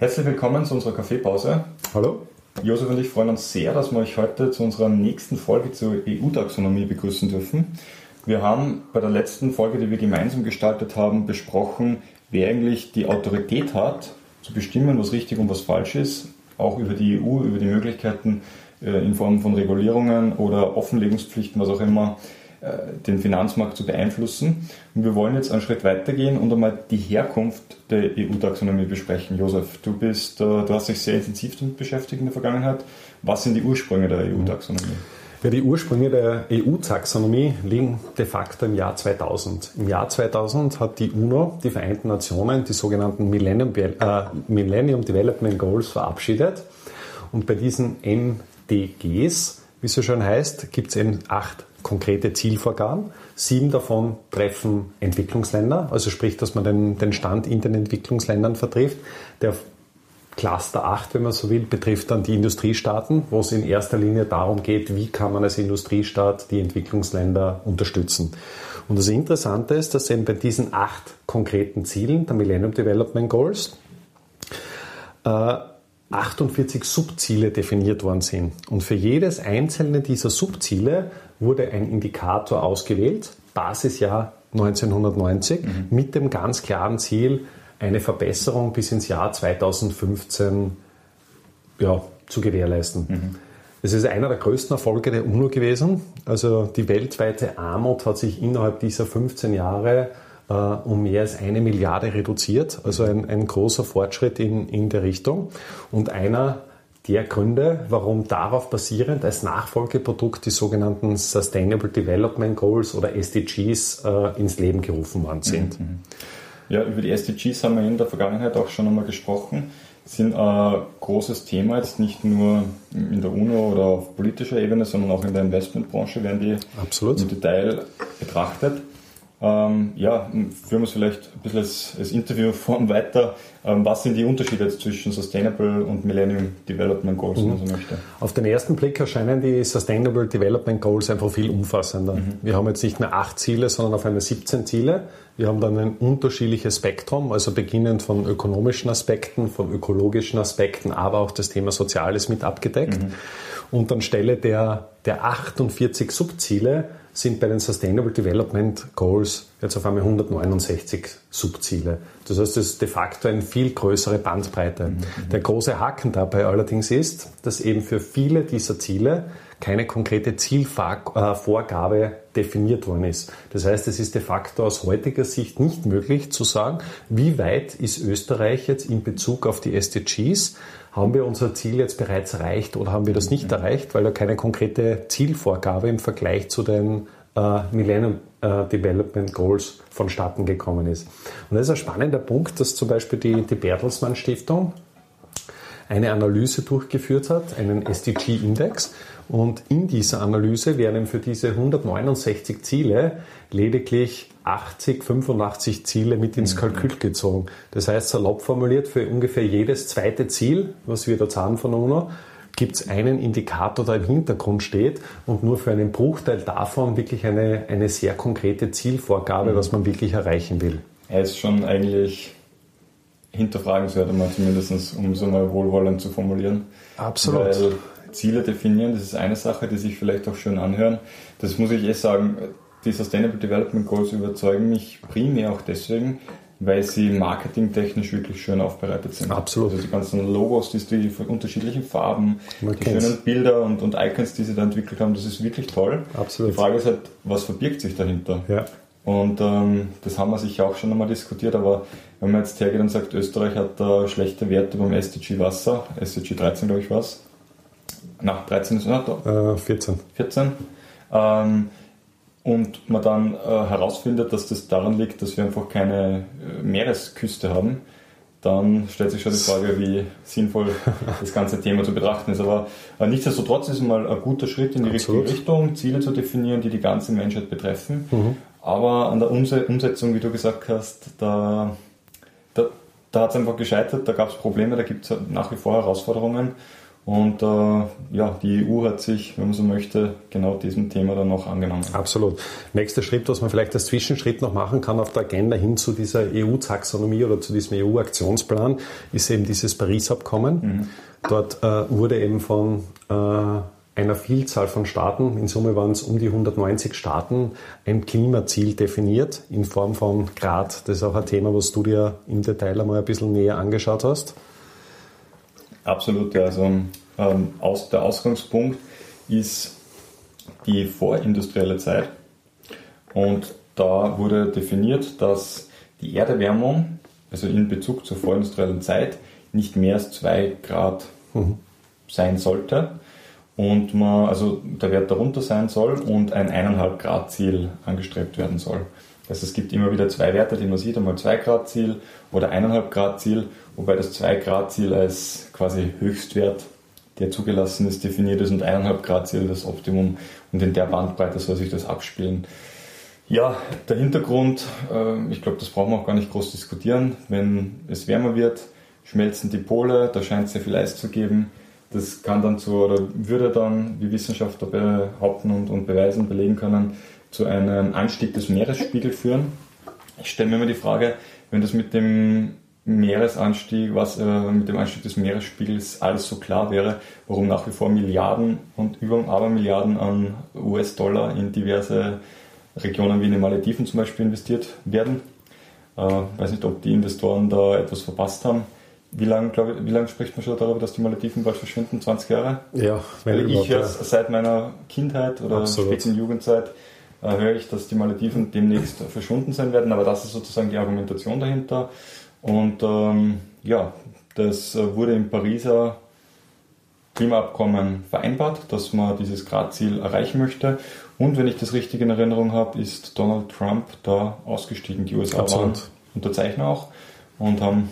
Herzlich willkommen zu unserer Kaffeepause. Hallo. Josef und ich freuen uns sehr, dass wir euch heute zu unserer nächsten Folge zur EU-Taxonomie begrüßen dürfen. Wir haben bei der letzten Folge, die wir gemeinsam gestaltet haben, besprochen, wer eigentlich die Autorität hat, zu bestimmen, was richtig und was falsch ist, auch über die EU, über die Möglichkeiten äh, in Form von Regulierungen oder Offenlegungspflichten, was auch immer, den Finanzmarkt zu beeinflussen. Und wir wollen jetzt einen Schritt weitergehen und einmal die Herkunft der EU-Taxonomie besprechen. Josef, du bist, äh, du hast dich sehr intensiv damit beschäftigt in der Vergangenheit. Was sind die Ursprünge der EU-Taxonomie? Ja, die Ursprünge der EU-Taxonomie liegen de facto im Jahr 2000. Im Jahr 2000 hat die UNO, die Vereinten Nationen, die sogenannten Millennium, äh, Millennium Development Goals verabschiedet. Und bei diesen MDGs, wie es so schön heißt, gibt es eben acht konkrete Zielvorgaben. Sieben davon treffen Entwicklungsländer, also sprich, dass man den, den Stand in den Entwicklungsländern vertrifft. Der Cluster 8, wenn man so will, betrifft dann die Industriestaaten, wo es in erster Linie darum geht, wie kann man als Industriestaat die Entwicklungsländer unterstützen. Und das Interessante ist, dass eben bei diesen acht konkreten Zielen der Millennium Development Goals äh, 48 Subziele definiert worden sind. Und für jedes einzelne dieser Subziele wurde ein Indikator ausgewählt, Basisjahr 1990, mhm. mit dem ganz klaren Ziel, eine Verbesserung bis ins Jahr 2015 ja, zu gewährleisten. Mhm. Es ist einer der größten Erfolge der UNO gewesen. Also die weltweite Armut hat sich innerhalb dieser 15 Jahre äh, um mehr als eine Milliarde reduziert. Also ein, ein großer Fortschritt in, in der Richtung. Und einer der Gründe, warum darauf basierend als Nachfolgeprodukt die sogenannten Sustainable Development Goals oder SDGs äh, ins Leben gerufen worden sind. Mhm. Ja, über die SDGs haben wir in der Vergangenheit auch schon einmal gesprochen. Sind ein großes Thema jetzt nicht nur in der UNO oder auf politischer Ebene, sondern auch in der Investmentbranche werden die Absolut. im Detail betrachtet. Ähm, ja, führen wir es vielleicht ein bisschen als, als Interviewform weiter. Ähm, was sind die Unterschiede jetzt zwischen Sustainable und Millennium Development Goals, mhm. wenn man so möchte? Auf den ersten Blick erscheinen die Sustainable Development Goals einfach viel umfassender. Mhm. Wir haben jetzt nicht mehr acht Ziele, sondern auf einmal 17 Ziele. Wir haben dann ein unterschiedliches Spektrum, also beginnend von ökonomischen Aspekten, von ökologischen Aspekten, aber auch das Thema Soziales mit abgedeckt. Mhm. Und anstelle der, der 48 Subziele sind bei den Sustainable Development Goals jetzt auf einmal 169 Subziele. Das heißt, es ist de facto eine viel größere Bandbreite. Mhm. Der große Haken dabei allerdings ist, dass eben für viele dieser Ziele keine konkrete Zielvorgabe definiert worden ist. Das heißt, es ist de facto aus heutiger Sicht nicht möglich zu sagen, wie weit ist Österreich jetzt in Bezug auf die SDGs haben wir unser Ziel jetzt bereits erreicht oder haben wir das nicht mhm. erreicht, weil da keine konkrete Zielvorgabe im Vergleich zu den äh, Millennium äh, Development Goals vonstatten gekommen ist. Und das ist ein spannender Punkt, dass zum Beispiel die, die Bertelsmann Stiftung eine Analyse durchgeführt hat, einen SDG-Index. Und in dieser Analyse werden für diese 169 Ziele lediglich 80, 85 Ziele mit ins mhm. Kalkül gezogen. Das heißt, salopp formuliert, für ungefähr jedes zweite Ziel, was wir da zahlen von UNO, gibt es einen Indikator, der im Hintergrund steht und nur für einen Bruchteil davon wirklich eine, eine sehr konkrete Zielvorgabe, mhm. was man wirklich erreichen will. Er ist schon eigentlich hinterfragenswert, einmal zumindest um so mal wohlwollend zu formulieren. Absolut. Weil Ziele definieren, das ist eine Sache, die sich vielleicht auch schön anhören. Das muss ich eh sagen, die Sustainable Development Goals überzeugen mich primär auch deswegen, weil sie marketingtechnisch wirklich schön aufbereitet sind. Absolut. Also die ganzen Logos, die, die unterschiedlichen Farben, Man die kennt's. schönen Bilder und, und Icons, die sie da entwickelt haben, das ist wirklich toll. Absolut. Die Frage ist halt, was verbirgt sich dahinter? Ja. Und ähm, das haben wir sicher auch schon einmal diskutiert, aber wenn man jetzt hergeht und sagt, Österreich hat da schlechte Werte beim SDG Wasser, SDG 13 glaube ich was, nach 13 ist es äh, 14. 14. Ähm, und man dann äh, herausfindet, dass das daran liegt, dass wir einfach keine äh, Meeresküste haben, dann stellt sich schon die Frage, wie sinnvoll das ganze Thema zu betrachten ist. Aber äh, nichtsdestotrotz ist es mal ein guter Schritt in die Absolut. richtige Richtung, Ziele zu definieren, die die ganze Menschheit betreffen. Mhm. Aber an der Umsetzung, wie du gesagt hast, da, da, da hat es einfach gescheitert, da gab es Probleme, da gibt es nach wie vor Herausforderungen. Und äh, ja, die EU hat sich, wenn man so möchte, genau diesem Thema dann noch angenommen. Absolut. Nächster Schritt, was man vielleicht als Zwischenschritt noch machen kann auf der Agenda hin zu dieser EU-Taxonomie oder zu diesem EU-Aktionsplan, ist eben dieses Paris-Abkommen. Mhm. Dort äh, wurde eben von äh, einer Vielzahl von Staaten, in Summe waren es um die 190 Staaten, ein Klimaziel definiert in Form von Grad. Das ist auch ein Thema, was du dir im Detail einmal ein bisschen näher angeschaut hast. Absolut, ja. Also ähm, aus, der Ausgangspunkt ist die vorindustrielle Zeit. Und da wurde definiert, dass die Erderwärmung, also in Bezug zur vorindustriellen Zeit, nicht mehr als 2 Grad mhm. sein sollte. Und man, also der Wert darunter sein soll und ein 1,5 Grad Ziel angestrebt werden soll. Also es gibt immer wieder zwei Werte, die man sieht, einmal 2 Grad Ziel oder 1,5 Grad Ziel, wobei das 2 Grad Ziel als quasi Höchstwert, der zugelassen ist, definiert ist und 1,5 Grad Ziel das Optimum und in der Bandbreite soll sich das abspielen. Ja, der Hintergrund, äh, ich glaube, das brauchen wir auch gar nicht groß diskutieren. Wenn es wärmer wird, schmelzen die Pole, da scheint es sehr viel Eis zu geben. Das kann dann zu, oder würde dann, wie Wissenschaftler behaupten und, und beweisen, belegen können, zu einem Anstieg des Meeresspiegels führen. Ich stelle mir immer die Frage, wenn das mit dem Meeresanstieg, was äh, mit dem Anstieg des Meeresspiegels alles so klar wäre, warum nach wie vor Milliarden und über Abermilliarden an US-Dollar in diverse Regionen wie in den Malediven zum Beispiel investiert werden. Äh, weiß nicht, ob die Investoren da etwas verpasst haben. Wie lange lang spricht man schon darüber, dass die Malediven bald verschwinden? 20 Jahre? Ja, weil ich ja. seit meiner Kindheit oder Absolut. späten Jugendzeit äh, höre ich, dass die Malediven demnächst verschwunden sein werden, aber das ist sozusagen die Argumentation dahinter. Und ähm, ja, das äh, wurde im Pariser Klimaabkommen vereinbart, dass man dieses Gradziel erreichen möchte. Und wenn ich das richtig in Erinnerung habe, ist Donald Trump da ausgestiegen. Die USA Absolut. waren Unterzeichner auch und haben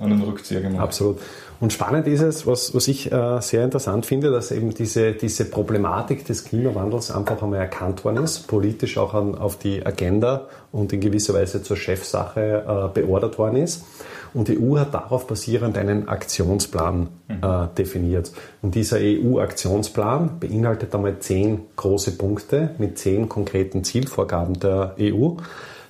einen Rückzieher gemacht. Absolut. Und spannend ist es, was, was ich äh, sehr interessant finde, dass eben diese, diese Problematik des Klimawandels einfach einmal erkannt worden ist, politisch auch an, auf die Agenda und in gewisser Weise zur Chefsache äh, beordert worden ist. Und die EU hat darauf basierend einen Aktionsplan mhm. äh, definiert. Und dieser EU-Aktionsplan beinhaltet einmal zehn große Punkte mit zehn konkreten Zielvorgaben der EU.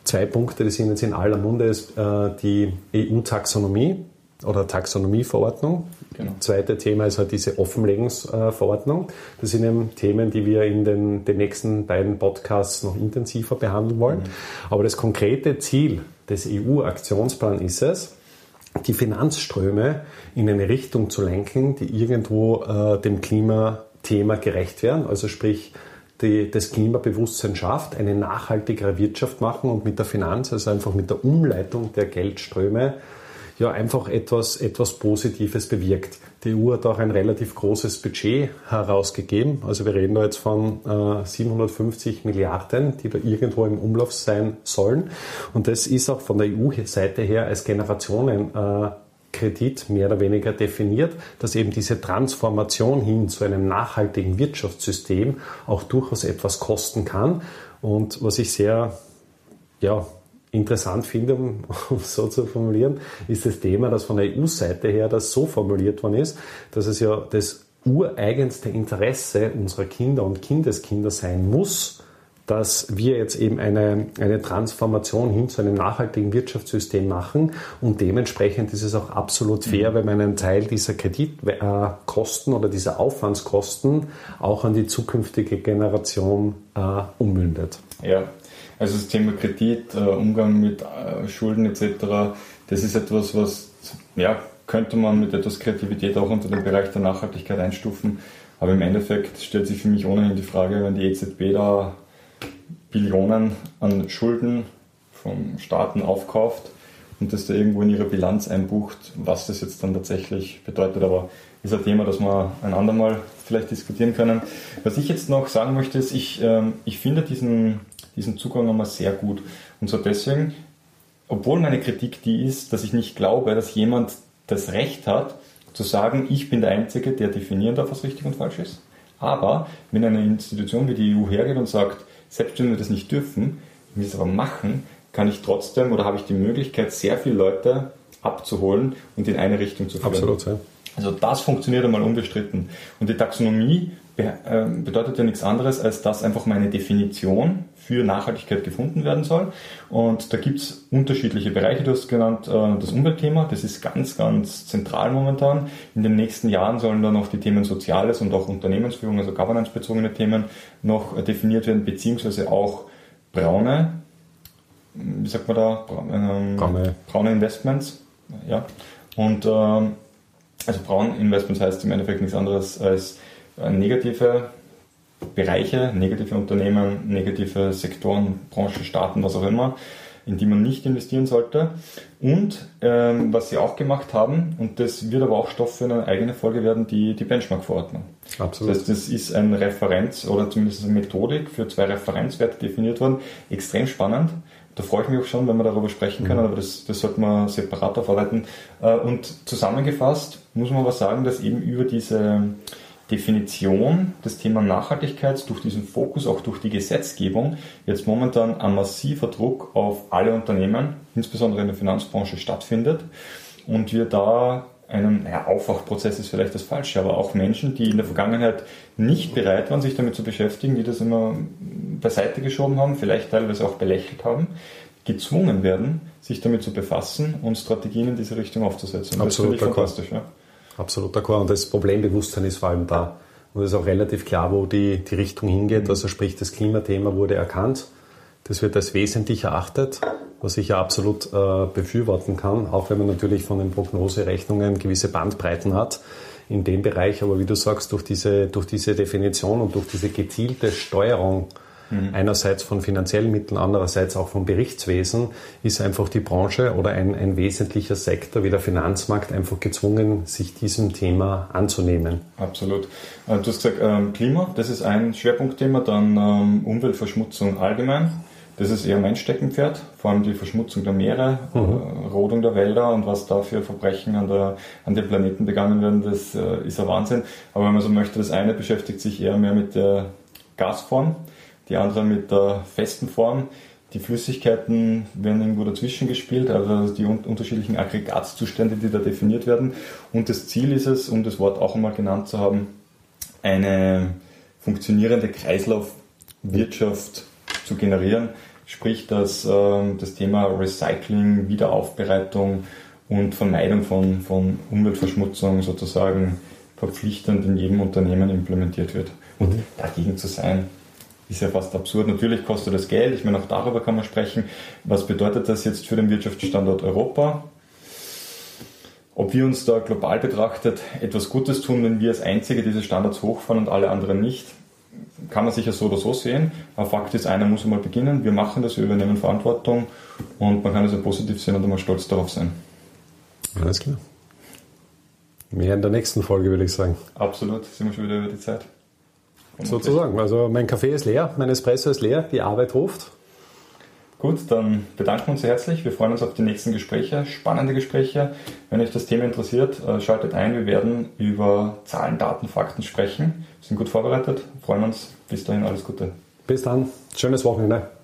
Zwei Punkte, die sind jetzt in aller Munde, ist äh, die EU-Taxonomie oder Taxonomieverordnung. Genau. Zweite Thema ist halt diese Offenlegungsverordnung. Das sind eben Themen, die wir in den, den nächsten beiden Podcasts noch intensiver behandeln wollen. Mhm. Aber das konkrete Ziel des EU-Aktionsplans ist es, die Finanzströme in eine Richtung zu lenken, die irgendwo äh, dem Klimathema gerecht werden. Also sprich, die das Klimabewusstsein schafft, eine nachhaltigere Wirtschaft machen und mit der Finanz, also einfach mit der Umleitung der Geldströme, ja einfach etwas, etwas Positives bewirkt. Die EU hat auch ein relativ großes Budget herausgegeben. Also wir reden da jetzt von äh, 750 Milliarden, die da irgendwo im Umlauf sein sollen. Und das ist auch von der EU-Seite her als Generationen äh, Kredit mehr oder weniger definiert, dass eben diese Transformation hin zu einem nachhaltigen Wirtschaftssystem auch durchaus etwas kosten kann. Und was ich sehr ja, interessant finde, um so zu formulieren, ist das Thema, dass von der EU-Seite her das so formuliert worden ist, dass es ja das ureigenste Interesse unserer Kinder und Kindeskinder sein muss, dass wir jetzt eben eine, eine Transformation hin zu einem nachhaltigen Wirtschaftssystem machen und dementsprechend ist es auch absolut fair, mhm. wenn man einen Teil dieser Kreditkosten oder dieser Aufwandskosten auch an die zukünftige Generation äh, ummündet. Ja, also das Thema Kredit, äh, Umgang mit äh, Schulden etc., das ist etwas, was ja, könnte man mit etwas Kreativität auch unter den Bereich der Nachhaltigkeit einstufen. Aber im Endeffekt stellt sich für mich ohnehin die Frage, wenn die EZB da Billionen an Schulden von Staaten aufkauft und das da irgendwo in ihre Bilanz einbucht, was das jetzt dann tatsächlich bedeutet. Aber ist ein Thema, das wir ein andermal vielleicht diskutieren können. Was ich jetzt noch sagen möchte, ist, ich, ähm, ich finde diesen diesen Zugang einmal sehr gut. Und zwar deswegen, obwohl meine Kritik die ist, dass ich nicht glaube, dass jemand das Recht hat, zu sagen, ich bin der Einzige, der definieren darf, was richtig und falsch ist. Aber wenn eine Institution wie die EU hergeht und sagt, selbst wenn wir das nicht dürfen, wenn wir es aber machen, kann ich trotzdem oder habe ich die Möglichkeit, sehr viele Leute abzuholen und in eine Richtung zu führen. Absolut, ja. Also das funktioniert einmal unbestritten. Und die Taxonomie bedeutet ja nichts anderes, als dass einfach mal eine Definition für Nachhaltigkeit gefunden werden soll. Und da gibt es unterschiedliche Bereiche. Du hast genannt äh, das Umweltthema, das ist ganz, ganz zentral momentan. In den nächsten Jahren sollen dann noch die Themen Soziales und auch Unternehmensführung, also governance-bezogene Themen noch definiert werden, beziehungsweise auch braune, wie sagt man da, ähm, braune, braune Investments. Ja. Und ähm, also braun Investments heißt im Endeffekt nichts anderes als negative Bereiche, negative Unternehmen, negative Sektoren, Branchen, Staaten, was auch immer, in die man nicht investieren sollte. Und ähm, was sie auch gemacht haben, und das wird aber auch Stoff für eine eigene Folge werden, die, die Benchmark-Verordnung. Absolut. Das heißt, das ist ein Referenz oder zumindest eine Methodik für zwei Referenzwerte definiert worden. Extrem spannend. Da freue ich mich auch schon, wenn wir darüber sprechen können, mhm. aber das, das sollte man separat aufarbeiten. Äh, und zusammengefasst muss man aber sagen, dass eben über diese Definition des Thema Nachhaltigkeit durch diesen Fokus, auch durch die Gesetzgebung, jetzt momentan ein massiver Druck auf alle Unternehmen, insbesondere in der Finanzbranche, stattfindet und wir da einen naja, Aufwachprozess ist vielleicht das Falsche, aber auch Menschen, die in der Vergangenheit nicht bereit waren, sich damit zu beschäftigen, die das immer beiseite geschoben haben, vielleicht teilweise auch belächelt haben, gezwungen werden, sich damit zu befassen und Strategien in diese Richtung aufzusetzen. Absolut, das finde ich fantastisch. Ja. Absolut d'accord. Und das Problembewusstsein ist vor allem da. Und es ist auch relativ klar, wo die, die Richtung hingeht. Also sprich, das Klimathema wurde erkannt. Das wird als wesentlich erachtet, was ich ja absolut äh, befürworten kann, auch wenn man natürlich von den Prognoserechnungen gewisse Bandbreiten hat in dem Bereich. Aber wie du sagst, durch diese, durch diese Definition und durch diese gezielte Steuerung Mhm. Einerseits von finanziellen Mitteln, andererseits auch vom Berichtswesen ist einfach die Branche oder ein, ein wesentlicher Sektor wie der Finanzmarkt einfach gezwungen, sich diesem Thema anzunehmen. Absolut. Äh, du hast gesagt, ähm, Klima, das ist ein Schwerpunktthema, dann ähm, Umweltverschmutzung allgemein. Das ist eher mein Steckenpferd, vor allem die Verschmutzung der Meere, mhm. Äh, Rodung der Wälder und was da für Verbrechen an, der, an dem Planeten begangen werden, das äh, ist ein Wahnsinn. Aber wenn man so möchte, das eine beschäftigt sich eher mehr mit der Gasform die andere mit der festen Form. Die Flüssigkeiten werden irgendwo dazwischen gespielt, also die un unterschiedlichen Aggregatzustände, die da definiert werden. Und das Ziel ist es, um das Wort auch einmal genannt zu haben, eine funktionierende Kreislaufwirtschaft zu generieren. Sprich, dass äh, das Thema Recycling, Wiederaufbereitung und Vermeidung von, von Umweltverschmutzung sozusagen verpflichtend in jedem Unternehmen implementiert wird. Und mhm. dagegen zu sein, ist ja fast absurd. Natürlich kostet das Geld. Ich meine, auch darüber kann man sprechen. Was bedeutet das jetzt für den Wirtschaftsstandort Europa? Ob wir uns da global betrachtet etwas Gutes tun, wenn wir als Einzige diese Standards hochfahren und alle anderen nicht, kann man sicher so oder so sehen. Aber Fakt ist, einer muss einmal beginnen. Wir machen das, wir übernehmen Verantwortung und man kann ja positiv sehen und einmal stolz darauf sein. Alles klar. Mehr in der nächsten Folge, würde ich sagen. Absolut, sind wir schon wieder über die Zeit. Sozusagen. Also mein Kaffee ist leer, mein Espresso ist leer, die Arbeit ruft. Gut, dann bedanken wir uns sehr herzlich. Wir freuen uns auf die nächsten Gespräche, spannende Gespräche. Wenn euch das Thema interessiert, äh, schaltet ein. Wir werden über Zahlen, Daten, Fakten sprechen. Wir sind gut vorbereitet, freuen uns. Bis dahin alles Gute. Bis dann. Schönes Wochenende.